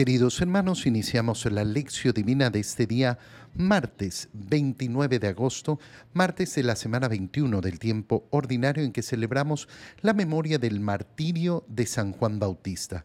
Queridos hermanos, iniciamos la lección divina de este día, martes 29 de agosto, martes de la semana 21 del tiempo ordinario en que celebramos la memoria del martirio de San Juan Bautista.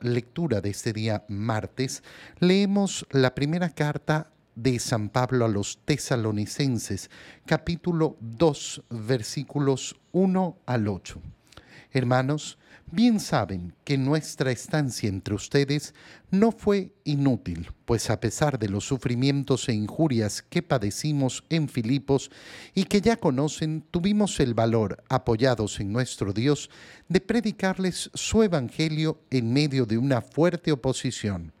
lectura de este día martes, leemos la primera carta de San Pablo a los tesalonicenses, capítulo 2, versículos 1 al 8. Hermanos, bien saben que nuestra estancia entre ustedes no fue inútil, pues a pesar de los sufrimientos e injurias que padecimos en Filipos y que ya conocen, tuvimos el valor, apoyados en nuestro Dios, de predicarles su evangelio en medio de una fuerte oposición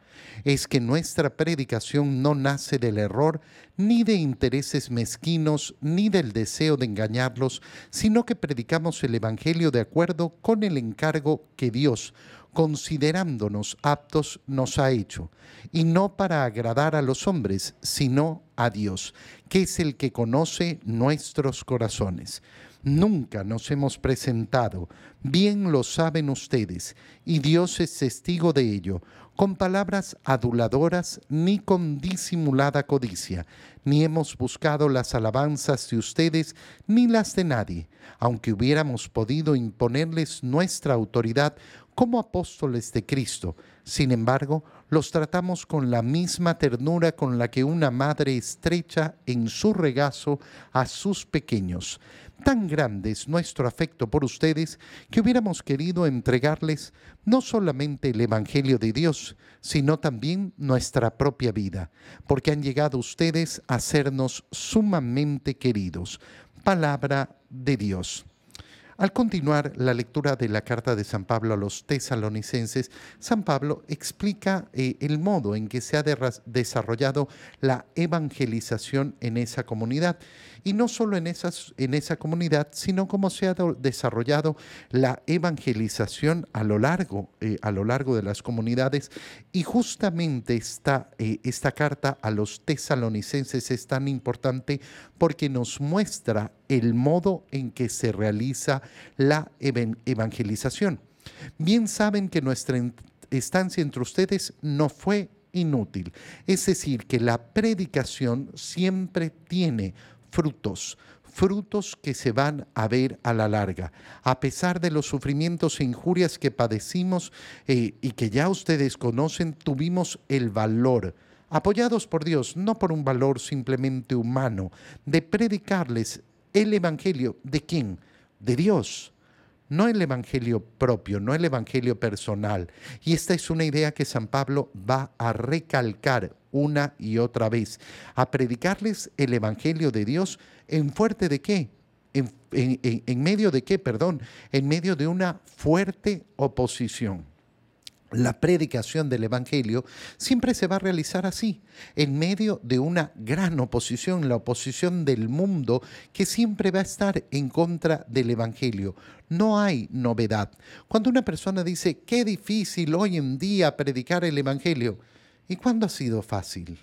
es que nuestra predicación no nace del error, ni de intereses mezquinos, ni del deseo de engañarlos, sino que predicamos el Evangelio de acuerdo con el encargo que Dios, considerándonos aptos, nos ha hecho, y no para agradar a los hombres, sino a Dios, que es el que conoce nuestros corazones. Nunca nos hemos presentado, bien lo saben ustedes, y Dios es testigo de ello, con palabras aduladoras ni con disimulada codicia, ni hemos buscado las alabanzas de ustedes ni las de nadie, aunque hubiéramos podido imponerles nuestra autoridad como apóstoles de Cristo. Sin embargo, los tratamos con la misma ternura con la que una madre estrecha en su regazo a sus pequeños. Tan grande es nuestro afecto por ustedes que hubiéramos querido entregarles no solamente el Evangelio de Dios, sino también nuestra propia vida, porque han llegado ustedes a sernos sumamente queridos. Palabra de Dios. Al continuar la lectura de la carta de San Pablo a los tesalonicenses, San Pablo explica eh, el modo en que se ha desarrollado la evangelización en esa comunidad. Y no solo en, en esa comunidad, sino cómo se ha desarrollado la evangelización a lo largo, eh, a lo largo de las comunidades. Y justamente esta, eh, esta carta a los tesalonicenses es tan importante porque nos muestra el modo en que se realiza la evangelización. Bien saben que nuestra estancia entre ustedes no fue inútil. Es decir, que la predicación siempre tiene frutos, frutos que se van a ver a la larga. A pesar de los sufrimientos e injurias que padecimos eh, y que ya ustedes conocen, tuvimos el valor apoyados por Dios, no por un valor simplemente humano, de predicarles el Evangelio. ¿De quién? De Dios. No el Evangelio propio, no el Evangelio personal. Y esta es una idea que San Pablo va a recalcar una y otra vez, a predicarles el Evangelio de Dios en fuerte de qué? En, en medio de qué, perdón, en medio de una fuerte oposición la predicación del Evangelio siempre se va a realizar así, en medio de una gran oposición, la oposición del mundo que siempre va a estar en contra del Evangelio. No hay novedad. Cuando una persona dice, qué difícil hoy en día predicar el Evangelio, ¿y cuándo ha sido fácil?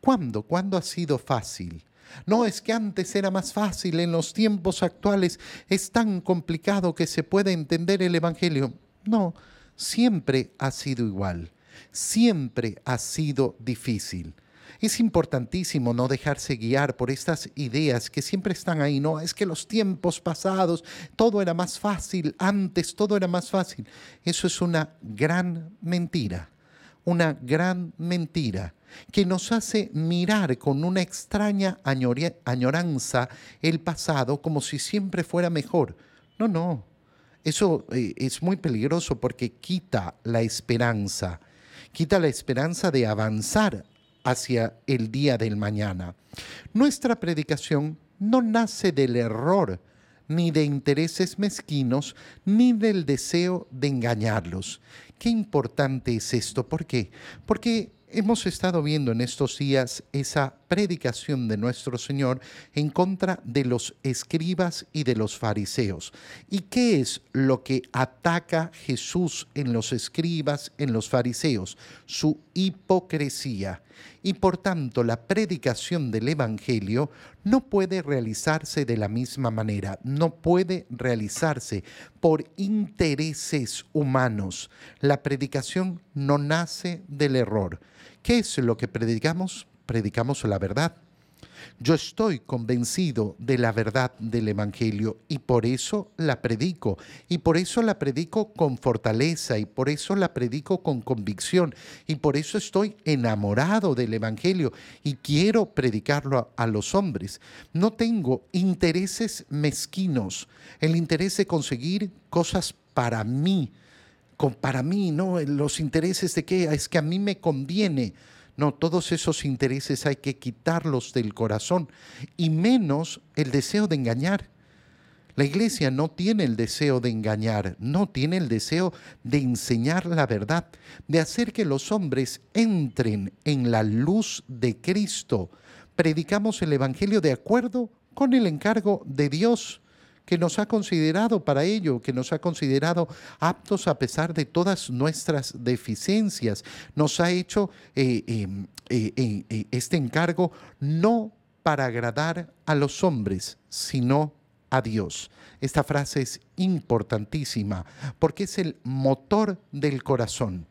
¿Cuándo? ¿Cuándo ha sido fácil? No es que antes era más fácil, en los tiempos actuales es tan complicado que se pueda entender el Evangelio. No, siempre ha sido igual, siempre ha sido difícil. Es importantísimo no dejarse guiar por estas ideas que siempre están ahí, no, es que los tiempos pasados todo era más fácil, antes todo era más fácil. Eso es una gran mentira, una gran mentira que nos hace mirar con una extraña añoranza el pasado como si siempre fuera mejor. No, no, eso eh, es muy peligroso porque quita la esperanza, quita la esperanza de avanzar hacia el día del mañana. Nuestra predicación no nace del error, ni de intereses mezquinos, ni del deseo de engañarlos. Qué importante es esto. ¿Por qué? Porque hemos estado viendo en estos días esa predicación de nuestro Señor en contra de los escribas y de los fariseos. ¿Y qué es lo que ataca Jesús en los escribas, en los fariseos? Su hipocresía. Y por tanto la predicación del Evangelio no puede realizarse de la misma manera, no puede realizarse por intereses humanos. La predicación no nace del error. ¿Qué es lo que predicamos? predicamos la verdad. Yo estoy convencido de la verdad del Evangelio y por eso la predico. Y por eso la predico con fortaleza y por eso la predico con convicción. Y por eso estoy enamorado del Evangelio y quiero predicarlo a, los hombres. No tengo intereses mezquinos, el interés de conseguir cosas para mí. Para mí, ¿no? Los intereses de qué es que a mí me conviene no, todos esos intereses hay que quitarlos del corazón y menos el deseo de engañar. La iglesia no tiene el deseo de engañar, no tiene el deseo de enseñar la verdad, de hacer que los hombres entren en la luz de Cristo. Predicamos el Evangelio de acuerdo con el encargo de Dios que nos ha considerado para ello, que nos ha considerado aptos a pesar de todas nuestras deficiencias. Nos ha hecho eh, em, eh, eh, este encargo no para agradar a los hombres, sino a Dios. Esta frase es importantísima porque es el motor del corazón.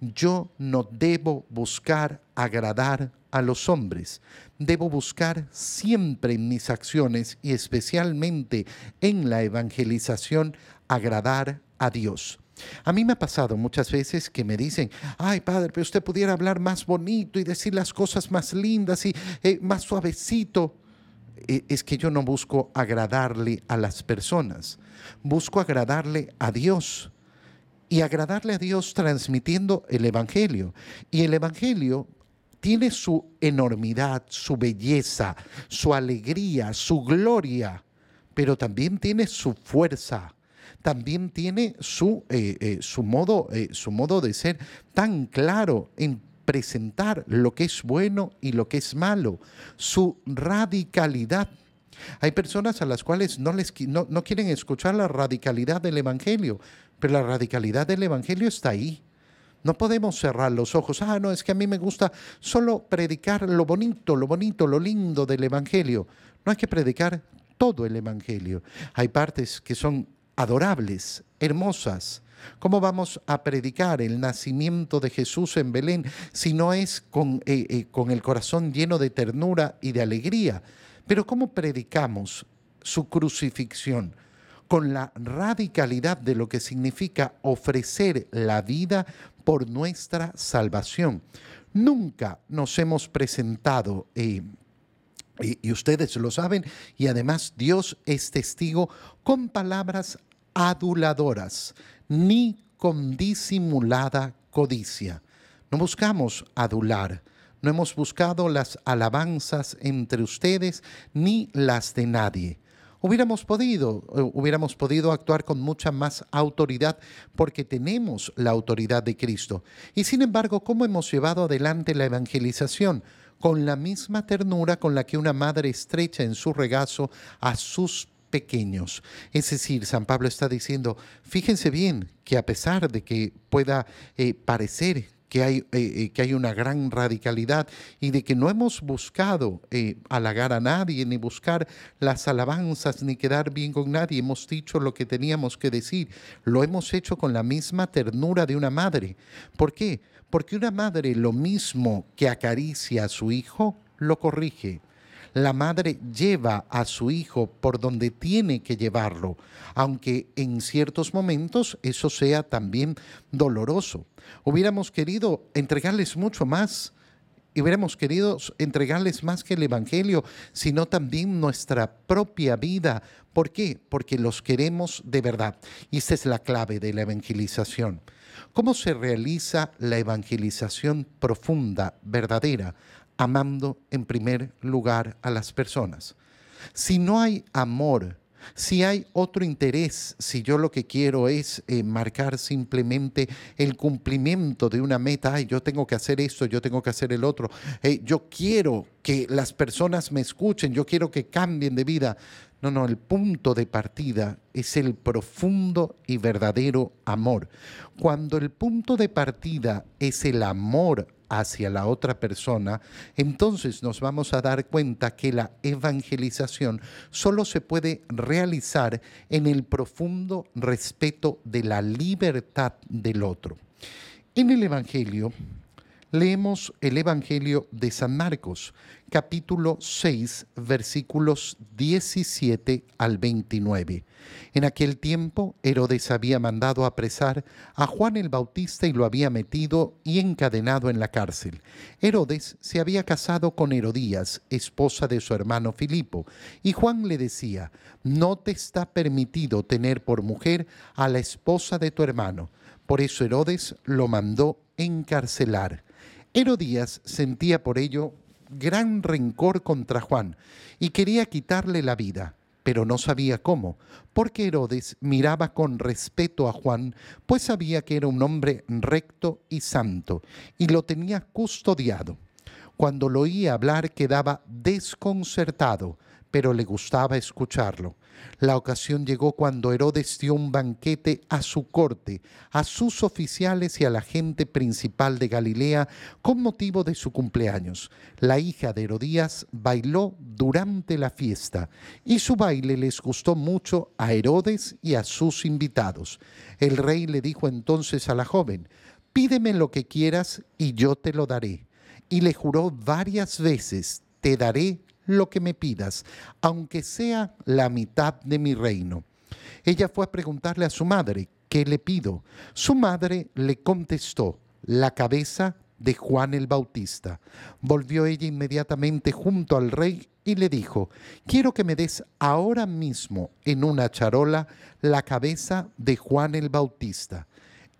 Yo no debo buscar agradar a los hombres. Debo buscar siempre en mis acciones y especialmente en la evangelización agradar a Dios. A mí me ha pasado muchas veces que me dicen, ay padre, pero usted pudiera hablar más bonito y decir las cosas más lindas y eh, más suavecito. E, es que yo no busco agradarle a las personas, busco agradarle a Dios y agradarle a Dios transmitiendo el Evangelio. Y el Evangelio tiene su enormidad, su belleza, su alegría, su gloria, pero también tiene su fuerza, también tiene su, eh, eh, su, modo, eh, su modo de ser tan claro en presentar lo que es bueno y lo que es malo, su radicalidad. Hay personas a las cuales no, les, no, no quieren escuchar la radicalidad del Evangelio, pero la radicalidad del Evangelio está ahí no podemos cerrar los ojos. Ah, no, es que a mí me gusta solo predicar lo bonito, lo bonito, lo lindo del Evangelio. No hay que predicar todo el Evangelio. Hay partes que son adorables, hermosas. ¿Cómo vamos a predicar el nacimiento de Jesús en Belén si no es con, eh, eh, con el corazón lleno de ternura y de alegría? Pero ¿cómo predicamos su crucifixión? Con la radicalidad de lo que significa ofrecer la vida por nuestra salvación. Nunca nos hemos presentado, eh, y ustedes lo saben, y además Dios es testigo, con palabras aduladoras, ni con disimulada codicia. No buscamos adular, no hemos buscado las alabanzas entre ustedes ni las de nadie hubiéramos podido, eh, hubiéramos podido actuar con mucha más autoridad porque tenemos la autoridad de Cristo. Y sin embargo, ¿cómo hemos llevado adelante la evangelización? Con la misma ternura con la que una madre estrecha en su regazo a sus pequeños. Es decir, San Pablo está diciendo, fíjense bien que a pesar de que pueda eh, parecer que hay, eh, eh, que hay una gran radicalidad y de que no hemos buscado eh, halagar a nadie, ni buscar las alabanzas, ni quedar bien con nadie. Hemos dicho lo que teníamos que decir. Lo hemos hecho con la misma ternura de una madre. ¿Por qué? Porque una madre lo mismo que acaricia a su hijo, lo corrige la madre lleva a su hijo por donde tiene que llevarlo, aunque en ciertos momentos eso sea también doloroso. Hubiéramos querido entregarles mucho más y hubiéramos querido entregarles más que el Evangelio, sino también nuestra propia vida. ¿Por qué? Porque los queremos de verdad. Y esta es la clave de la evangelización. ¿Cómo se realiza la evangelización profunda, verdadera? Amando en primer lugar a las personas. Si no hay amor, si hay otro interés, si yo lo que quiero es eh, marcar simplemente el cumplimiento de una meta, ay, yo tengo que hacer esto, yo tengo que hacer el otro, yo quiero que las personas me escuchen, yo quiero que cambien de vida. No, no, el punto de partida es el profundo y verdadero amor. Cuando el punto de partida es el amor hacia la otra persona, entonces nos vamos a dar cuenta que la evangelización solo se puede realizar en el profundo respeto de la libertad del otro. En el Evangelio, leemos el Evangelio de San Marcos, capítulo 6, versículos 17 al 29. En aquel tiempo, Herodes había mandado apresar a Juan el Bautista y lo había metido y encadenado en la cárcel. Herodes se había casado con Herodías, esposa de su hermano Filipo, y Juan le decía, no te está permitido tener por mujer a la esposa de tu hermano. Por eso Herodes lo mandó encarcelar. Herodías sentía por ello gran rencor contra Juan y quería quitarle la vida, pero no sabía cómo, porque Herodes miraba con respeto a Juan, pues sabía que era un hombre recto y santo, y lo tenía custodiado. Cuando lo oía hablar quedaba desconcertado, pero le gustaba escucharlo. La ocasión llegó cuando Herodes dio un banquete a su corte, a sus oficiales y a la gente principal de Galilea con motivo de su cumpleaños. La hija de Herodías bailó durante la fiesta y su baile les gustó mucho a Herodes y a sus invitados. El rey le dijo entonces a la joven, pídeme lo que quieras y yo te lo daré. Y le juró varias veces, te daré lo que me pidas, aunque sea la mitad de mi reino. Ella fue a preguntarle a su madre, ¿qué le pido? Su madre le contestó, la cabeza de Juan el Bautista. Volvió ella inmediatamente junto al rey y le dijo, quiero que me des ahora mismo en una charola la cabeza de Juan el Bautista.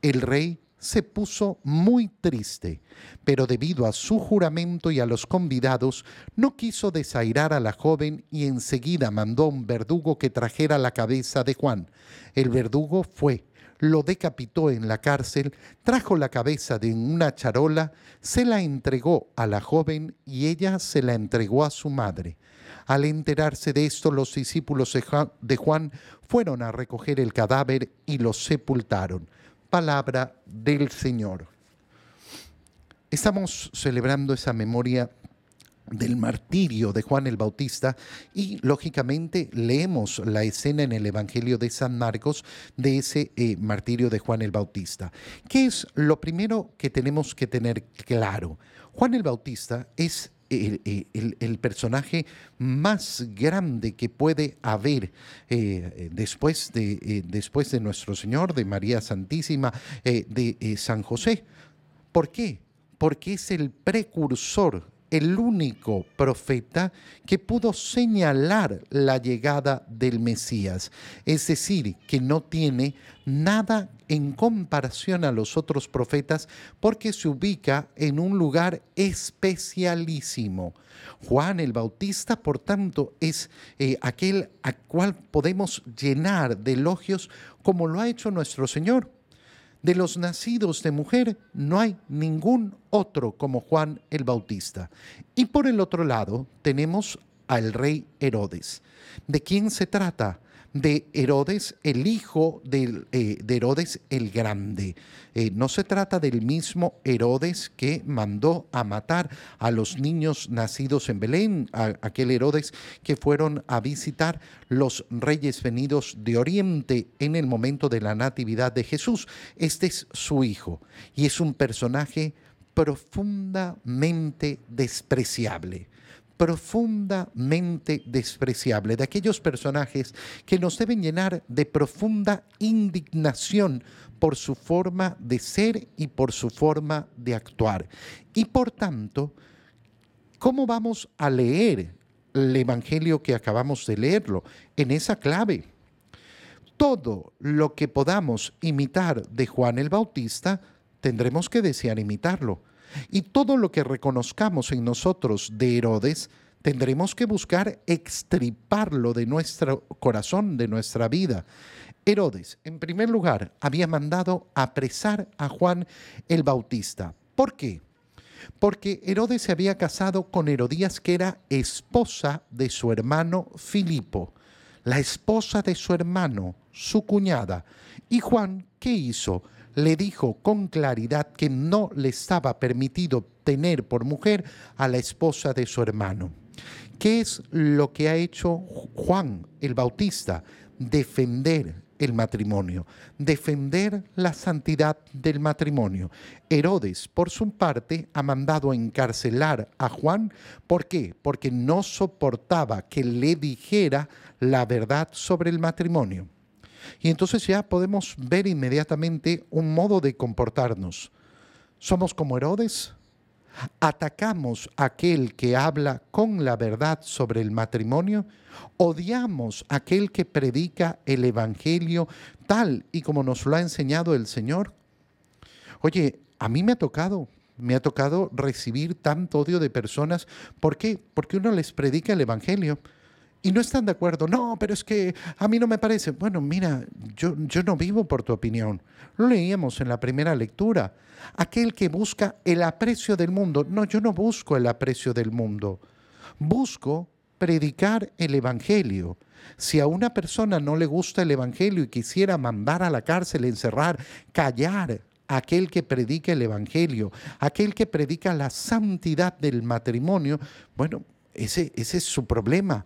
El rey se puso muy triste, pero debido a su juramento y a los convidados, no quiso desairar a la joven y enseguida mandó a un verdugo que trajera la cabeza de Juan. El verdugo fue, lo decapitó en la cárcel, trajo la cabeza de una charola, se la entregó a la joven y ella se la entregó a su madre. Al enterarse de esto, los discípulos de Juan fueron a recoger el cadáver y lo sepultaron palabra del Señor. Estamos celebrando esa memoria del martirio de Juan el Bautista y lógicamente leemos la escena en el Evangelio de San Marcos de ese eh, martirio de Juan el Bautista. ¿Qué es lo primero que tenemos que tener claro? Juan el Bautista es el, personaje más grande que puede haber eh, después, de, eh, después de nuestro Señor, de María Santísima, eh, de San José. ¿Por qué? Porque es el precursor el único profeta que pudo señalar la llegada del Mesías, es decir, que no tiene nada en comparación a los otros profetas porque se ubica en un lugar especialísimo. Juan el Bautista, por tanto, es eh, aquel a cual podemos llenar de elogios como lo ha hecho nuestro Señor de los nacidos de mujer no hay ningún otro como Juan el Bautista. Y por el otro lado tenemos al rey Herodes. ¿De quién se trata? De Herodes, el hijo eh, de, Herodes el Grande. Eh, no se trata del mismo Herodes que mandó a matar a los niños nacidos en Belén, aquel Herodes que fueron a visitar los reyes venidos de Oriente en el momento de la natividad de Jesús. Este es su hijo y es un personaje profundamente despreciable profundamente despreciable, de aquellos personajes que nos deben llenar de profunda indignación por su forma de ser y por su forma de actuar. Y por tanto, ¿cómo vamos a leer el Evangelio que acabamos de leerlo? En esa clave. Todo lo que podamos imitar de Juan el Bautista, tendremos que desear imitarlo y todo lo que reconozcamos en nosotros de Herodes, tendremos que buscar extriparlo de nuestro corazón, de nuestra vida. Herodes, en primer lugar, había mandado apresar a Juan el Bautista. ¿Por qué? Porque Herodes se había casado con Herodías, que era esposa de su hermano Filipo, la esposa de su hermano, su cuñada. Y Juan, ¿qué hizo? Le dijo con claridad que no le estaba permitido tener por mujer a la esposa de su hermano. ¿Qué es lo que ha hecho Juan el Bautista? Defender el matrimonio, defender la santidad del matrimonio. Herodes, por su parte, ha mandado encarcelar a Juan. ¿Por qué? Porque no soportaba que le dijera la verdad sobre el matrimonio. Y entonces ya podemos ver inmediatamente un modo de comportarnos. ¿Somos como Herodes? atacamos a aquel que habla con la verdad sobre el matrimonio, odiamos a aquel que predica el Evangelio tal y como nos lo ha enseñado el Señor. Oye, a mí me ha tocado, me ha tocado recibir tanto odio de personas. ¿Por qué? Porque uno les predica el Evangelio y no están de acuerdo. No, pero es que a mí no me parece. Bueno, mira, yo, yo no vivo por tu opinión. Lo leíamos en la primera lectura. Aquel que busca el aprecio del mundo. No, yo no busco el aprecio del mundo. Busco predicar el Evangelio. Si a una persona no le gusta el Evangelio y quisiera mandar a la cárcel, encerrar, callar, aquel que predica el Evangelio, aquel que predica la santidad del matrimonio, bueno, ese, ese es su problema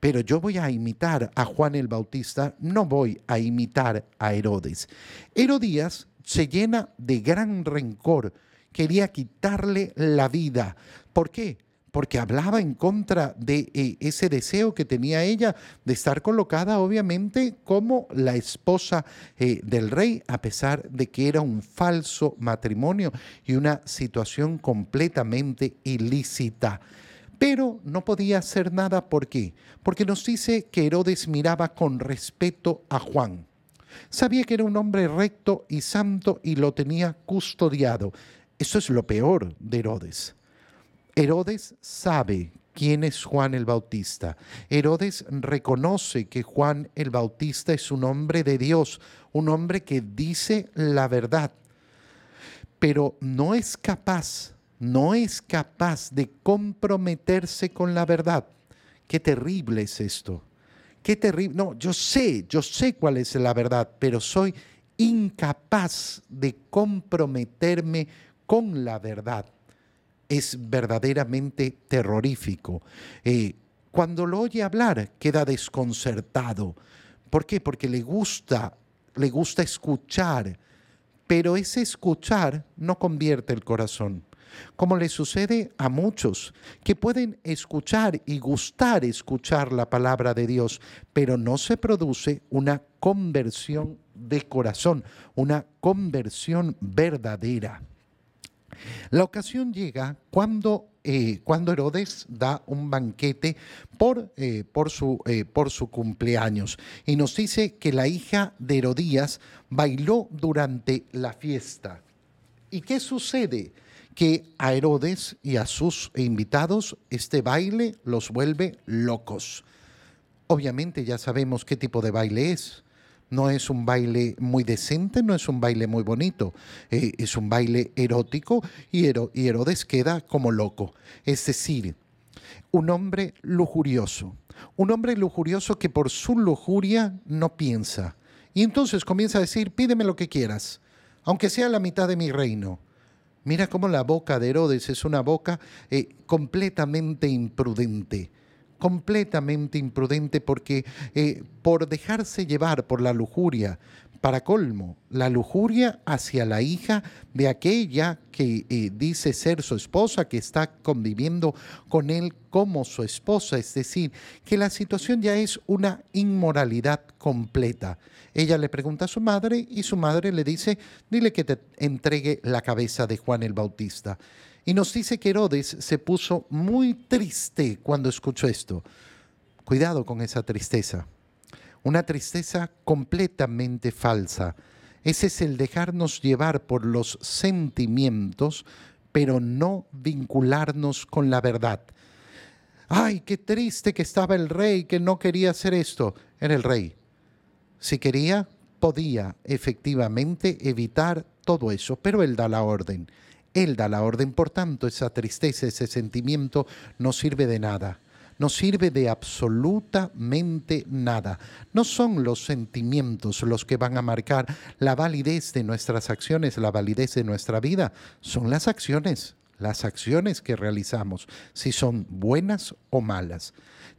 pero yo voy a imitar a Juan el Bautista, no voy a imitar a Herodes. Herodías se llena de gran rencor, quería quitarle la vida. ¿Por qué? Porque hablaba en contra de eh, ese deseo que tenía ella de estar colocada obviamente como la esposa eh, del rey, a pesar de que era un falso matrimonio y una situación completamente ilícita pero no podía hacer nada. ¿Por qué? Porque nos dice que Herodes miraba con respeto a Juan. Sabía que era un hombre recto y santo y lo tenía custodiado. Eso es lo peor de Herodes. Herodes sabe quién es Juan el Bautista. Herodes reconoce que Juan el Bautista es un hombre de Dios, un hombre que dice la verdad, pero no es capaz no es capaz de comprometerse con la verdad. Qué terrible es esto. Qué terrible. No, yo sé, yo sé cuál es la verdad, pero soy incapaz de comprometerme con la verdad. Es verdaderamente terrorífico. Eh, cuando lo oye hablar, queda desconcertado. ¿Por qué? Porque le gusta, le gusta escuchar, pero ese escuchar no convierte el corazón como le sucede a muchos que pueden escuchar y gustar escuchar la palabra de Dios, pero no se produce una conversión de corazón, una conversión verdadera. La ocasión llega cuando, eh, cuando Herodes da un banquete por, eh, por, su, eh, por su cumpleaños y nos dice que la hija de Herodías bailó durante la fiesta. ¿Y qué sucede? Que a Herodes y a sus invitados este baile los vuelve locos. Obviamente ya sabemos qué tipo de baile es. No es un baile muy decente, no es un baile muy bonito, eh, es un baile erótico y, y Herodes queda como loco. Es decir, un hombre lujurioso, un hombre lujurioso que por su lujuria no piensa. Y entonces comienza a decir, pídeme lo que quieras, aunque sea la mitad de mi reino. Mira cómo la boca de Herodes es una boca eh, completamente imprudente, completamente imprudente porque eh, por dejarse llevar por la lujuria, para colmo, la lujuria hacia la hija de aquella que eh, dice ser su esposa, que está conviviendo con él como su esposa, es decir, que la situación ya es una inmoralidad completa. Ella le pregunta a su madre y su madre le dice, dile que te entregue la cabeza de Juan el Bautista. Y nos dice que Herodes se puso muy triste cuando escuchó esto. Cuidado con esa tristeza una tristeza completamente falsa. Ese es el dejarnos llevar por los sentimientos, pero no vincularnos con la verdad. ay, qué triste que estaba el rey, que no quería hacer esto. Era el rey. Si quería, podía efectivamente evitar todo eso, pero él da la orden. Él da la orden, por tanto, esa tristeza, ese sentimiento no sirve de nada no sirve de absolutamente nada. No son los sentimientos los que van a marcar la validez de nuestras acciones, la validez de nuestra vida, son las acciones las acciones que realizamos, si son buenas o malas.